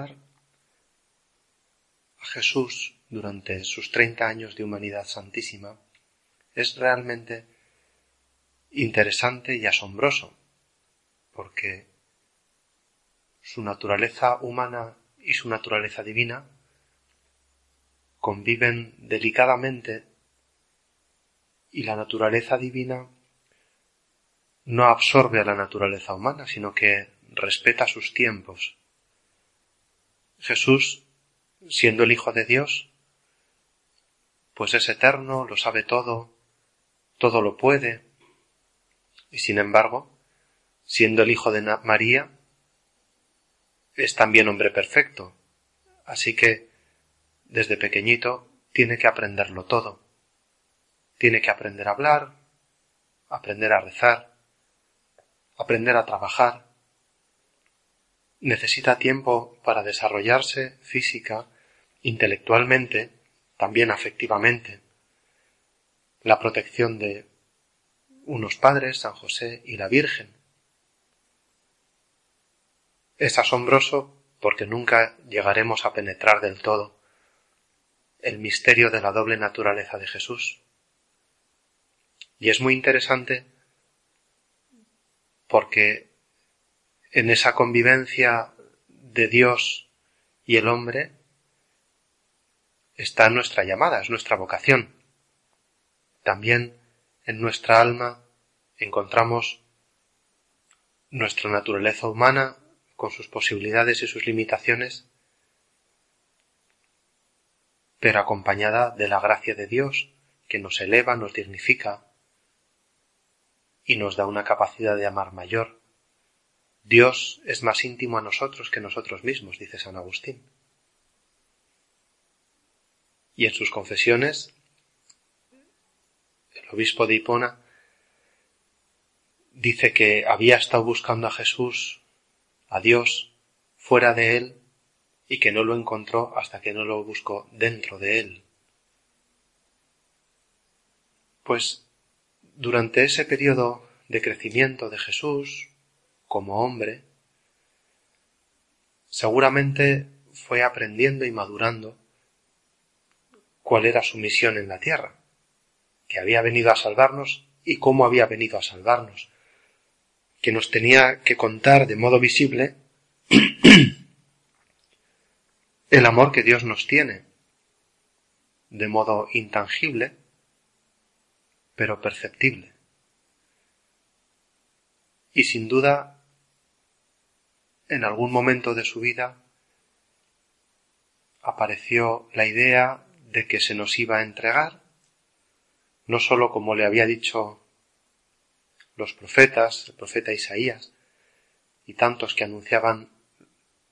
a Jesús durante sus treinta años de humanidad santísima es realmente interesante y asombroso, porque su naturaleza humana y su naturaleza divina conviven delicadamente y la naturaleza divina no absorbe a la naturaleza humana, sino que respeta sus tiempos. Jesús, siendo el Hijo de Dios, pues es eterno, lo sabe todo, todo lo puede, y sin embargo, siendo el Hijo de María, es también hombre perfecto, así que desde pequeñito tiene que aprenderlo todo. Tiene que aprender a hablar, aprender a rezar, aprender a trabajar. Necesita tiempo para desarrollarse física, intelectualmente, también afectivamente. La protección de unos padres, San José y la Virgen. Es asombroso porque nunca llegaremos a penetrar del todo el misterio de la doble naturaleza de Jesús. Y es muy interesante porque en esa convivencia de Dios y el hombre está nuestra llamada, es nuestra vocación. También en nuestra alma encontramos nuestra naturaleza humana con sus posibilidades y sus limitaciones, pero acompañada de la gracia de Dios que nos eleva, nos dignifica y nos da una capacidad de amar mayor. Dios es más íntimo a nosotros que nosotros mismos, dice San Agustín. Y en sus confesiones, el obispo de Hipona dice que había estado buscando a Jesús, a Dios, fuera de él, y que no lo encontró hasta que no lo buscó dentro de él. Pues durante ese periodo de crecimiento de Jesús como hombre, seguramente fue aprendiendo y madurando cuál era su misión en la tierra, que había venido a salvarnos y cómo había venido a salvarnos, que nos tenía que contar de modo visible el amor que Dios nos tiene, de modo intangible, pero perceptible. Y sin duda, en algún momento de su vida, apareció la idea de que se nos iba a entregar, no sólo como le había dicho los profetas, el profeta Isaías, y tantos que anunciaban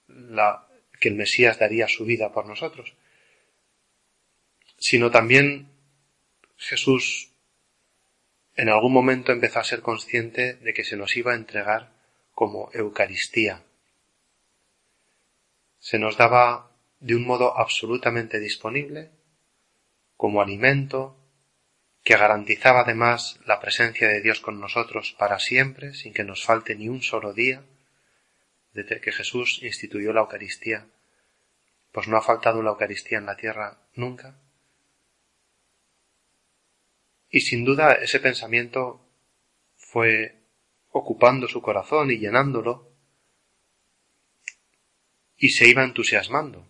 la, que el Mesías daría su vida por nosotros, sino también Jesús en algún momento empezó a ser consciente de que se nos iba a entregar como Eucaristía. Se nos daba de un modo absolutamente disponible, como alimento, que garantizaba además la presencia de Dios con nosotros para siempre, sin que nos falte ni un solo día, desde que Jesús instituyó la Eucaristía, pues no ha faltado la Eucaristía en la tierra nunca. Y sin duda ese pensamiento fue ocupando su corazón y llenándolo, y se iba entusiasmando.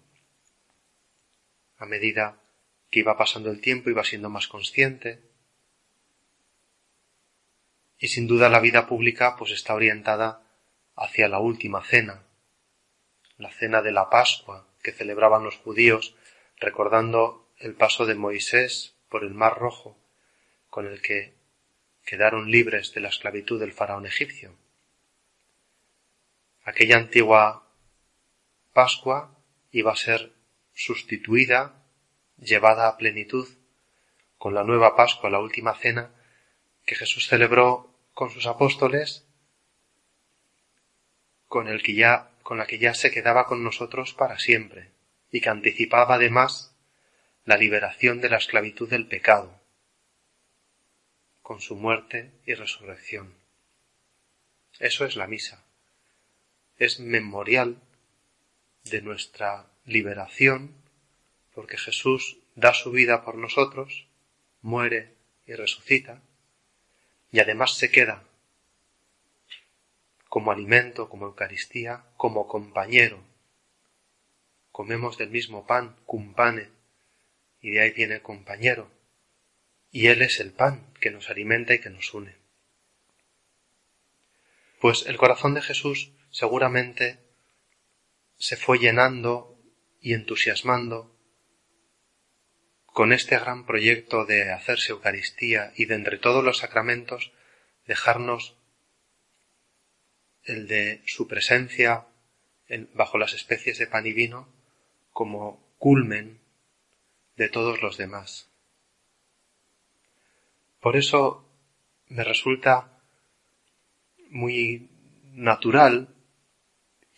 A medida que iba pasando el tiempo iba siendo más consciente, y sin duda la vida pública pues está orientada hacia la última cena, la cena de la Pascua que celebraban los judíos recordando el paso de Moisés por el Mar Rojo, con el que quedaron libres de la esclavitud del faraón egipcio. Aquella antigua Pascua iba a ser sustituida, llevada a plenitud, con la nueva Pascua, la última cena, que Jesús celebró con sus apóstoles con el que ya, con la que ya se quedaba con nosotros para siempre, y que anticipaba además la liberación de la esclavitud del pecado, con su muerte y resurrección. Eso es la misa. Es memorial de nuestra liberación, porque Jesús da su vida por nosotros, muere y resucita, y además se queda como alimento, como Eucaristía, como compañero. Comemos del mismo pan, cum pane, y de ahí viene compañero. Y Él es el pan que nos alimenta y que nos une. Pues el corazón de Jesús seguramente se fue llenando y entusiasmando con este gran proyecto de hacerse Eucaristía y de entre todos los sacramentos dejarnos el de su presencia bajo las especies de pan y vino como culmen de todos los demás. Por eso me resulta muy natural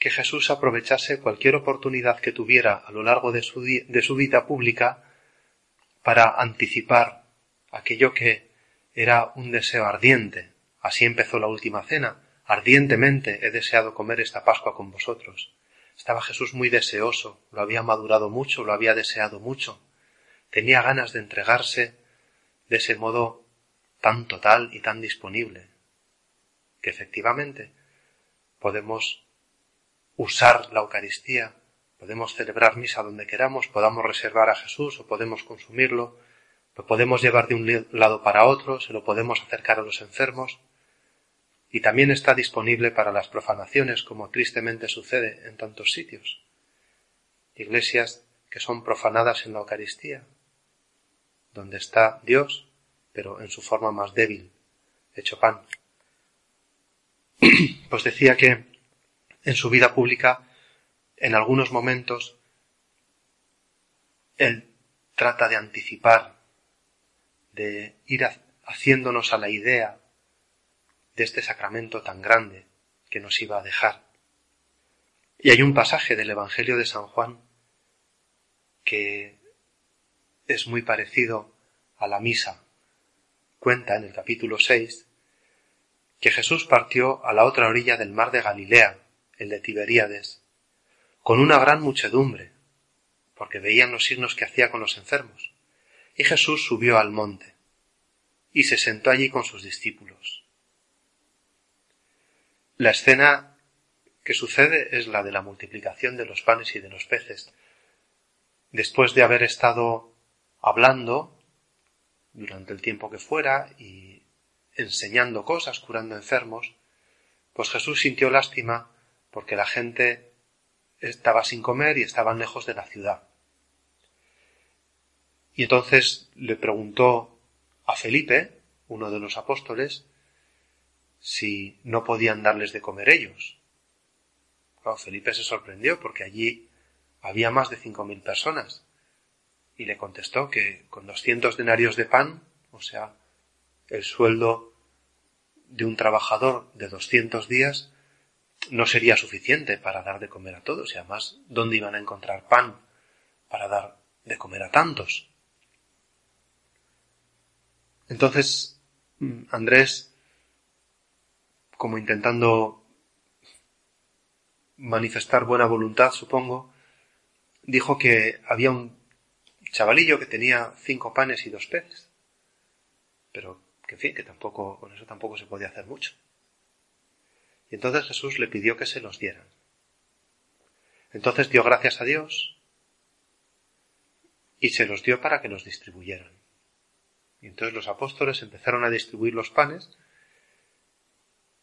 que Jesús aprovechase cualquier oportunidad que tuviera a lo largo de su, de su vida pública para anticipar aquello que era un deseo ardiente. Así empezó la última cena. Ardientemente he deseado comer esta Pascua con vosotros. Estaba Jesús muy deseoso, lo había madurado mucho, lo había deseado mucho. Tenía ganas de entregarse de ese modo tan total y tan disponible, que efectivamente podemos usar la Eucaristía, podemos celebrar misa donde queramos, podamos reservar a Jesús o podemos consumirlo, lo podemos llevar de un lado para otro, se lo podemos acercar a los enfermos, y también está disponible para las profanaciones, como tristemente sucede en tantos sitios. Iglesias que son profanadas en la Eucaristía, donde está Dios, pero en su forma más débil, hecho pan. Pues decía que en su vida pública, en algunos momentos, él trata de anticipar, de ir haciéndonos a la idea de este sacramento tan grande que nos iba a dejar. Y hay un pasaje del Evangelio de San Juan que es muy parecido a la misa. Cuenta en el capítulo 6 que Jesús partió a la otra orilla del mar de Galilea, el de Tiberíades, con una gran muchedumbre, porque veían los signos que hacía con los enfermos. Y Jesús subió al monte y se sentó allí con sus discípulos. La escena que sucede es la de la multiplicación de los panes y de los peces. Después de haber estado hablando durante el tiempo que fuera y enseñando cosas, curando enfermos, pues Jesús sintió lástima porque la gente estaba sin comer y estaban lejos de la ciudad. Y entonces le preguntó a Felipe, uno de los apóstoles, si no podían darles de comer ellos. Felipe se sorprendió porque allí había más de cinco mil personas y le contestó que con doscientos denarios de pan, o sea, el sueldo de un trabajador de doscientos días, no sería suficiente para dar de comer a todos y además, ¿dónde iban a encontrar pan para dar de comer a tantos? Entonces, Andrés, como intentando manifestar buena voluntad, supongo, dijo que había un chavalillo que tenía cinco panes y dos peces. Pero que en fin, que tampoco, con eso tampoco se podía hacer mucho. Y entonces Jesús le pidió que se los dieran. Entonces dio gracias a Dios y se los dio para que los distribuyeran. Y entonces los apóstoles empezaron a distribuir los panes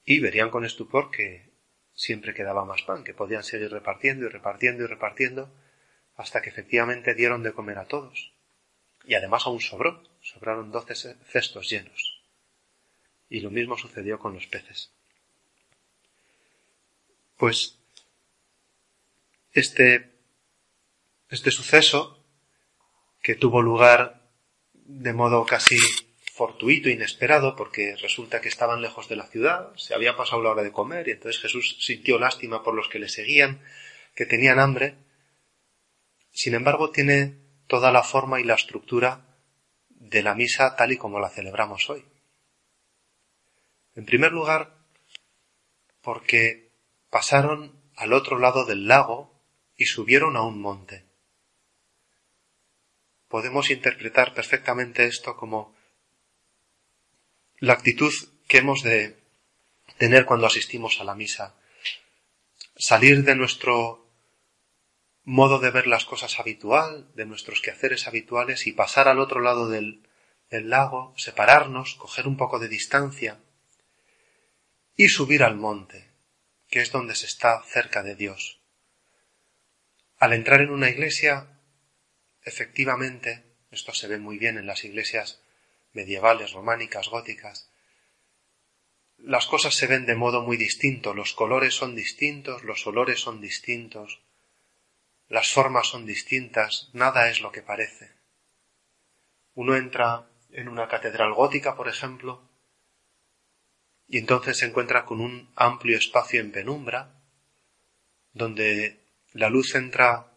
y verían con estupor que siempre quedaba más pan, que podían seguir repartiendo y repartiendo y repartiendo hasta que efectivamente dieron de comer a todos. Y además aún sobró, sobraron doce cestos llenos. Y lo mismo sucedió con los peces. Pues este, este suceso que tuvo lugar de modo casi fortuito, inesperado, porque resulta que estaban lejos de la ciudad, se había pasado la hora de comer y entonces Jesús sintió lástima por los que le seguían, que tenían hambre. Sin embargo, tiene toda la forma y la estructura de la misa tal y como la celebramos hoy. En primer lugar, porque pasaron al otro lado del lago y subieron a un monte. Podemos interpretar perfectamente esto como la actitud que hemos de tener cuando asistimos a la misa. Salir de nuestro modo de ver las cosas habitual, de nuestros quehaceres habituales y pasar al otro lado del, lago, separarnos, coger un poco de distancia y subir al monte, que es donde se está cerca de Dios. Al entrar en una iglesia, efectivamente, esto se ve muy bien en las iglesias medievales, románicas, góticas, las cosas se ven de modo muy distinto, los colores son distintos, los olores son distintos, las formas son distintas, nada es lo que parece. Uno entra en una catedral gótica, por ejemplo, y entonces se encuentra con un amplio espacio en penumbra, donde la luz entra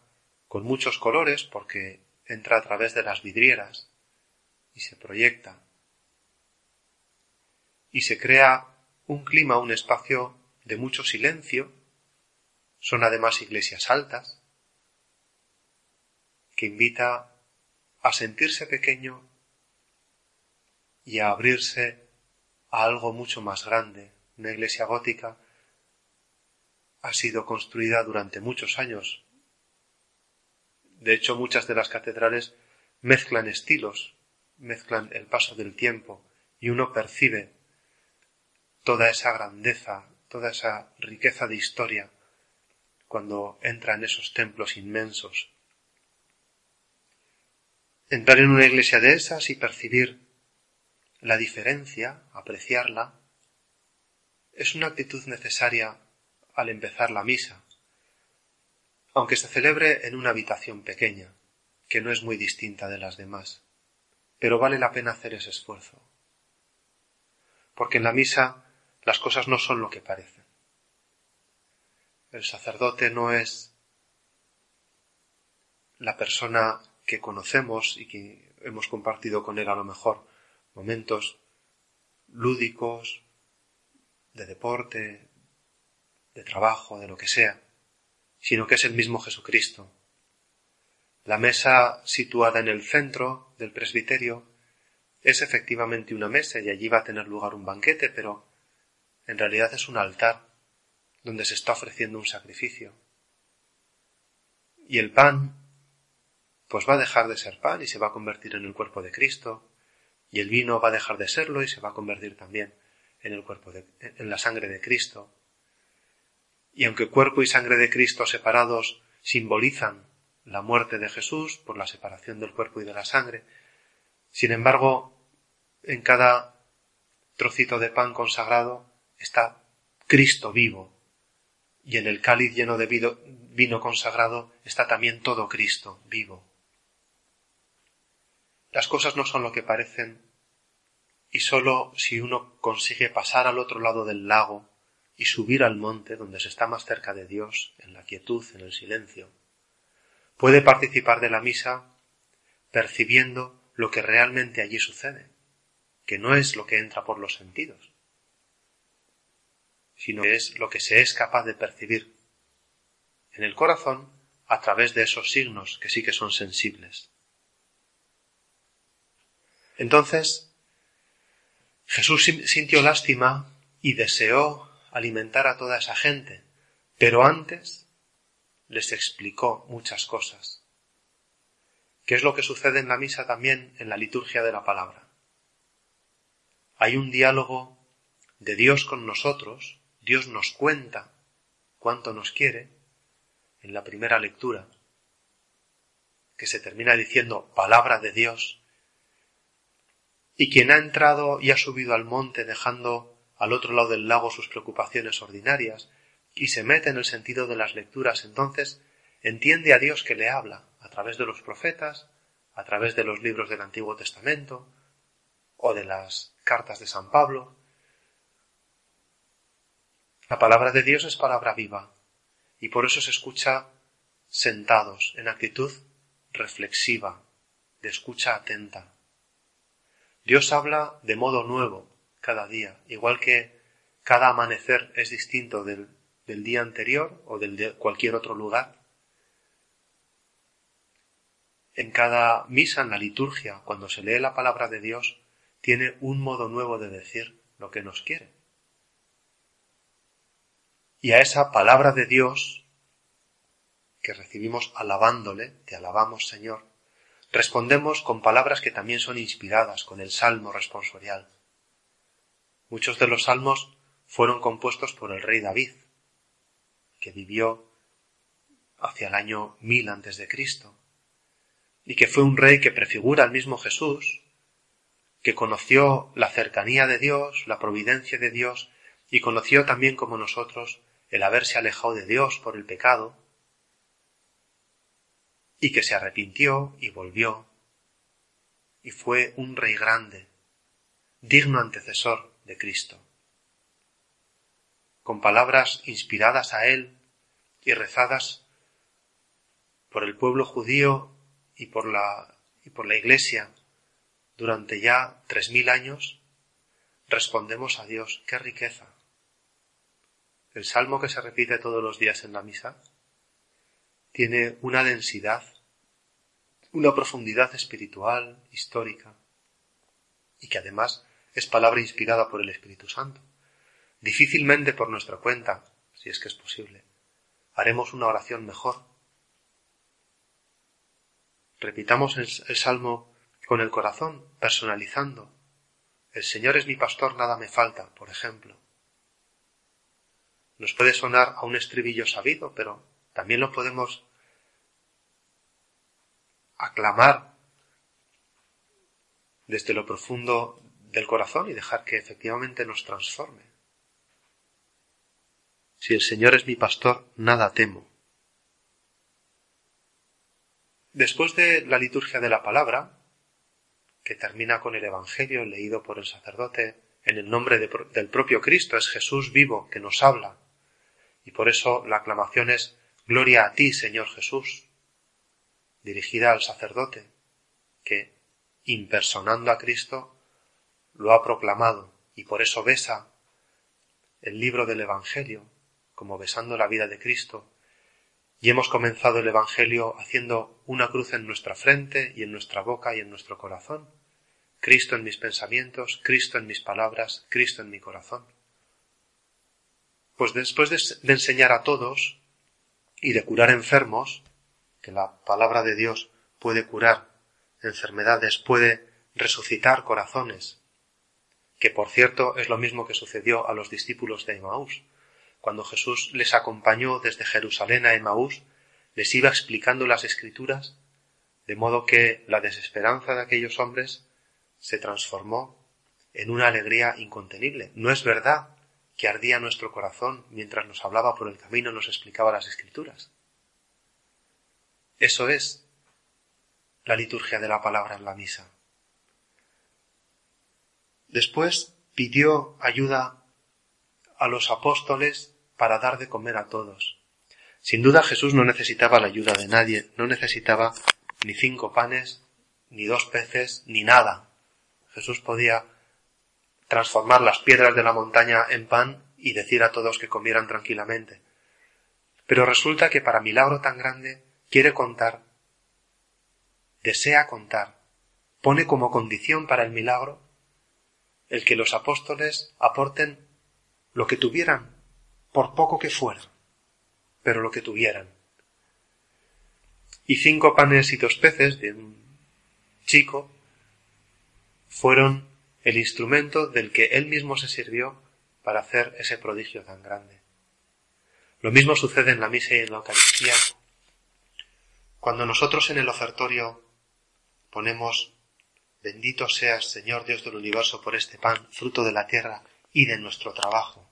con muchos colores porque entra a través de las vidrieras y se proyecta. Y se crea un clima, un espacio de mucho silencio. Son además iglesias altas, que invita a sentirse pequeño y a abrirse a algo mucho más grande. Una iglesia gótica ha sido construida durante muchos años. De hecho, muchas de las catedrales mezclan estilos, mezclan el paso del tiempo y uno percibe toda esa grandeza, toda esa riqueza de historia cuando entra en esos templos inmensos. Entrar en una iglesia de esas y percibir la diferencia, apreciarla, es una actitud necesaria al empezar la misa, aunque se celebre en una habitación pequeña, que no es muy distinta de las demás, pero vale la pena hacer ese esfuerzo, porque en la misa las cosas no son lo que parecen. El sacerdote no es la persona que conocemos y que hemos compartido con él a lo mejor momentos lúdicos, de deporte, de trabajo, de lo que sea, sino que es el mismo Jesucristo. La mesa situada en el centro del presbiterio es efectivamente una mesa y allí va a tener lugar un banquete, pero en realidad es un altar donde se está ofreciendo un sacrificio. Y el pan, pues va a dejar de ser pan y se va a convertir en el cuerpo de Cristo, y el vino va a dejar de serlo y se va a convertir también en el cuerpo en la sangre de Cristo. Y aunque cuerpo y sangre de Cristo separados simbolizan la muerte de Jesús por la separación del cuerpo y de la sangre, sin embargo, en cada trocito de pan consagrado está Cristo vivo, y en el cáliz lleno de vino consagrado está también todo Cristo vivo. Las cosas no son lo que parecen y sólo si uno consigue pasar al otro lado del lago y subir al monte donde se está más cerca de Dios, en la quietud, en el silencio, puede participar de la misa percibiendo lo que realmente allí sucede, que no es lo que entra por los sentidos, sino que es lo que se es capaz de percibir en el corazón a través de esos signos que sí que son sensibles. Entonces, Jesús sintió lástima y deseó alimentar a toda esa gente, pero antes les explicó muchas cosas. ¿Qué es lo que sucede en la misa también en la liturgia de la palabra? Hay un diálogo de Dios con nosotros, Dios nos cuenta cuánto nos quiere en la primera lectura, que se termina diciendo palabra de Dios, y quien ha entrado y ha subido al monte dejando al otro lado del lago sus preocupaciones ordinarias y se mete en el sentido de las lecturas, entonces entiende a Dios que le habla a través de los profetas, a través de los libros del Antiguo Testamento o de las cartas de San Pablo. La palabra de Dios es palabra viva y por eso se escucha sentados en actitud reflexiva, de escucha atenta. Dios habla de modo nuevo cada día, igual que cada amanecer es distinto del, día anterior o del de cualquier otro lugar. en cada misa, en la liturgia, cuando se lee la palabra de Dios, tiene un modo nuevo de decir lo que nos quiere. Y a esa palabra de Dios que recibimos alabándole, te alabamos Señor, respondemos con palabras que también son inspiradas, con el salmo responsorial. Muchos de los salmos fueron compuestos por el rey David, que vivió hacia el año mil antes de Cristo, y que fue un rey que prefigura al mismo Jesús, que conoció la cercanía de Dios, la providencia de Dios, y conoció también como nosotros el haberse alejado de Dios por el pecado, y que se arrepintió y volvió, y fue un rey grande, digno antecesor de Cristo. Con palabras inspiradas a él y rezadas por el pueblo judío y por la, y por la Iglesia durante ya tres mil años, respondemos a Dios, qué riqueza. El salmo que se repite todos los días en la misa tiene una densidad, una profundidad espiritual, histórica, y que además es palabra inspirada por el Espíritu Santo. Difícilmente por nuestra cuenta, si es que es posible, haremos una oración mejor Repitamos el, salmo con el corazón, personalizando. El Señor es mi pastor, nada me falta, por ejemplo. Nos puede sonar a un estribillo sabido, pero también lo podemos aclamar desde lo profundo del corazón y dejar que efectivamente nos transforme. Si el Señor es mi pastor, nada temo. Después de la liturgia de la palabra, que termina con el Evangelio leído por el sacerdote en el nombre del propio Cristo, es Jesús vivo que nos habla, y por eso la aclamación es Gloria a ti, Señor Jesús, dirigida al sacerdote, que, impersonando a Cristo, lo ha proclamado, y por eso besa el libro del Evangelio, como besando la vida de Cristo, y hemos comenzado el Evangelio haciendo una cruz en nuestra frente y en nuestra boca y en nuestro corazón. Cristo en mis pensamientos, Cristo en mis palabras, Cristo en mi corazón. Pues después de, enseñar a todos y de curar enfermos, que la palabra de Dios puede curar enfermedades, puede resucitar corazones, que por cierto es lo mismo que sucedió a los discípulos de Emmaús cuando Jesús les acompañó desde Jerusalén a Emaús, les iba explicando las escrituras, de modo que la desesperanza de aquellos hombres se transformó en una alegría incontenible. No es verdad que ardía nuestro corazón mientras nos hablaba por el camino nos explicaba las escrituras. Eso es la liturgia de la palabra en la misa. Después pidió ayuda a los apóstoles para dar de comer a todos. Sin duda Jesús no necesitaba la ayuda de nadie, no necesitaba ni cinco panes, ni dos peces, ni nada. Jesús podía transformar las piedras de la montaña en pan y decir a todos que comieran tranquilamente. Pero resulta que para milagro tan grande quiere contar, desea contar, pone como condición para el milagro el que los apóstoles aporten lo que tuvieran por poco que fuera, pero lo que tuvieran. Y cinco panes y dos peces de un chico fueron el instrumento del que él mismo se sirvió para hacer ese prodigio tan grande. Lo mismo sucede en la misa y en la Eucaristía. Cuando nosotros en el ofertorio ponemos Bendito seas, Señor Dios del universo, por este pan, fruto de la tierra y de nuestro trabajo.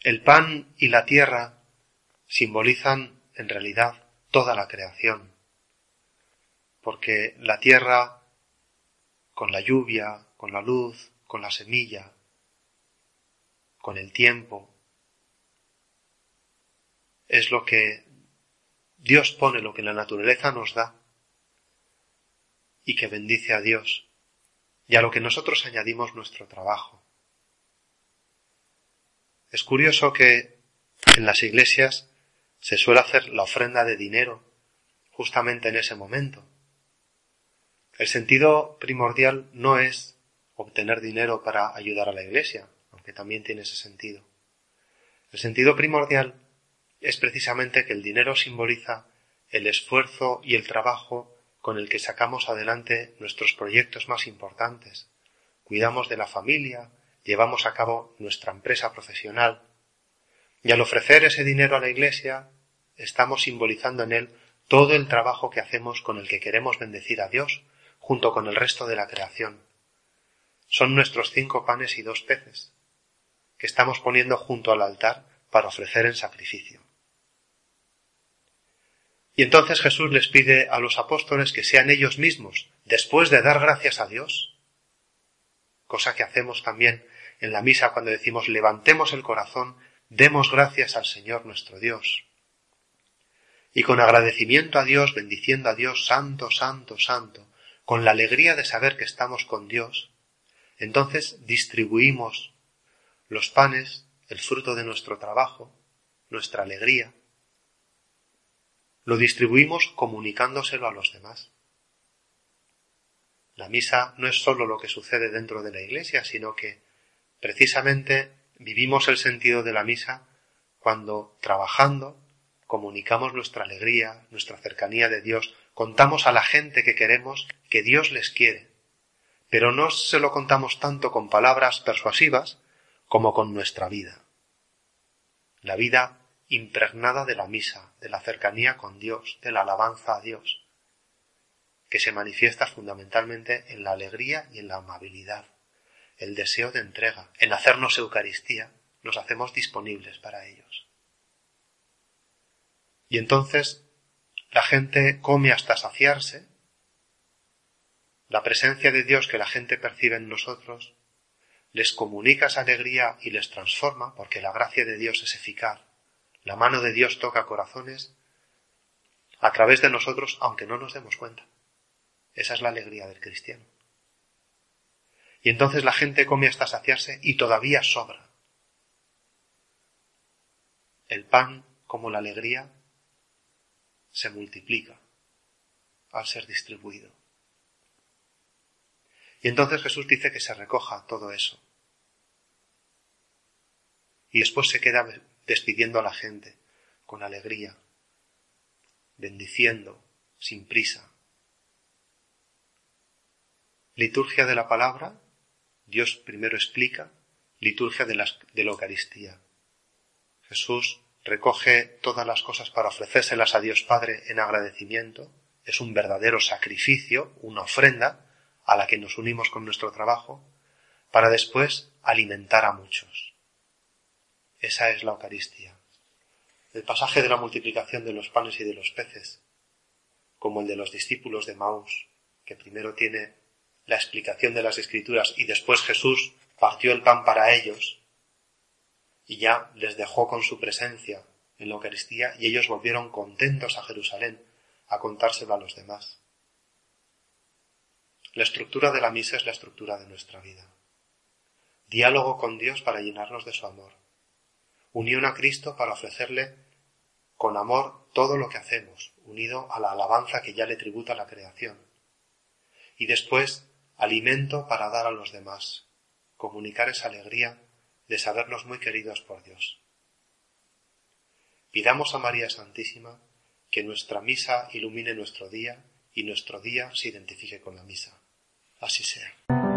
El pan y la tierra simbolizan en realidad toda la creación, porque la tierra, con la lluvia, con la luz, con la semilla, con el tiempo, es lo que Dios pone, lo que la naturaleza nos da y que bendice a Dios, y a lo que nosotros añadimos nuestro trabajo. Es curioso que en las iglesias se suele hacer la ofrenda de dinero justamente en ese momento. El sentido primordial no es obtener dinero para ayudar a la iglesia, aunque también tiene ese sentido. El sentido primordial es precisamente que el dinero simboliza el esfuerzo y el trabajo con el que sacamos adelante nuestros proyectos más importantes. Cuidamos de la familia, llevamos a cabo nuestra empresa profesional. Y al ofrecer ese dinero a la Iglesia, estamos simbolizando en él todo el trabajo que hacemos con el que queremos bendecir a Dios, junto con el resto de la creación. Son nuestros cinco panes y dos peces, que estamos poniendo junto al altar para ofrecer en sacrificio. Y entonces Jesús les pide a los apóstoles que sean ellos mismos, después de dar gracias a Dios, cosa que hacemos también en la misa cuando decimos levantemos el corazón, demos gracias al Señor nuestro Dios. Y con agradecimiento a Dios, bendiciendo a Dios, santo, santo, santo, con la alegría de saber que estamos con Dios, entonces distribuimos los panes, el fruto de nuestro trabajo, nuestra alegría, lo distribuimos comunicándoselo a los demás. La misa no es sólo lo que sucede dentro de la iglesia, sino que precisamente vivimos el sentido de la misa cuando trabajando comunicamos nuestra alegría, nuestra cercanía de Dios, contamos a la gente que queremos que Dios les quiere, pero no se lo contamos tanto con palabras persuasivas como con nuestra vida. La vida impregnada de la misa, de la cercanía con Dios, de la alabanza a Dios, que se manifiesta fundamentalmente en la alegría y en la amabilidad, el deseo de entrega, en hacernos Eucaristía, nos hacemos disponibles para ellos. Y entonces la gente come hasta saciarse, la presencia de Dios que la gente percibe en nosotros les comunica esa alegría y les transforma, porque la gracia de Dios es eficaz la mano de Dios toca corazones a través de nosotros, aunque no nos demos cuenta. Esa es la alegría del cristiano. Y entonces la gente come hasta saciarse y todavía sobra. El pan, como la alegría, se multiplica al ser distribuido. Y entonces Jesús dice que se recoja todo eso. Y después se queda despidiendo a la gente con alegría, bendiciendo sin prisa. Liturgia de la palabra, Dios primero explica, liturgia de la, Eucaristía. Jesús recoge todas las cosas para ofrecérselas a Dios Padre en agradecimiento, es un verdadero sacrificio, una ofrenda a la que nos unimos con nuestro trabajo, para después alimentar a muchos. Esa es la Eucaristía. El pasaje de la multiplicación de los panes y de los peces, como el de los discípulos de Maús, que primero tiene la explicación de las Escrituras y después Jesús partió el pan para ellos y ya les dejó con su presencia en la Eucaristía y ellos volvieron contentos a Jerusalén a contárselo a los demás. La estructura de la misa es la estructura de nuestra vida. Diálogo con Dios para llenarnos de su amor unión a Cristo para ofrecerle con amor todo lo que hacemos, unido a la alabanza que ya le tributa la creación. Y después, alimento para dar a los demás, comunicar esa alegría de sabernos muy queridos por Dios. Pidamos a María Santísima que nuestra misa ilumine nuestro día y nuestro día se identifique con la misa. Así sea.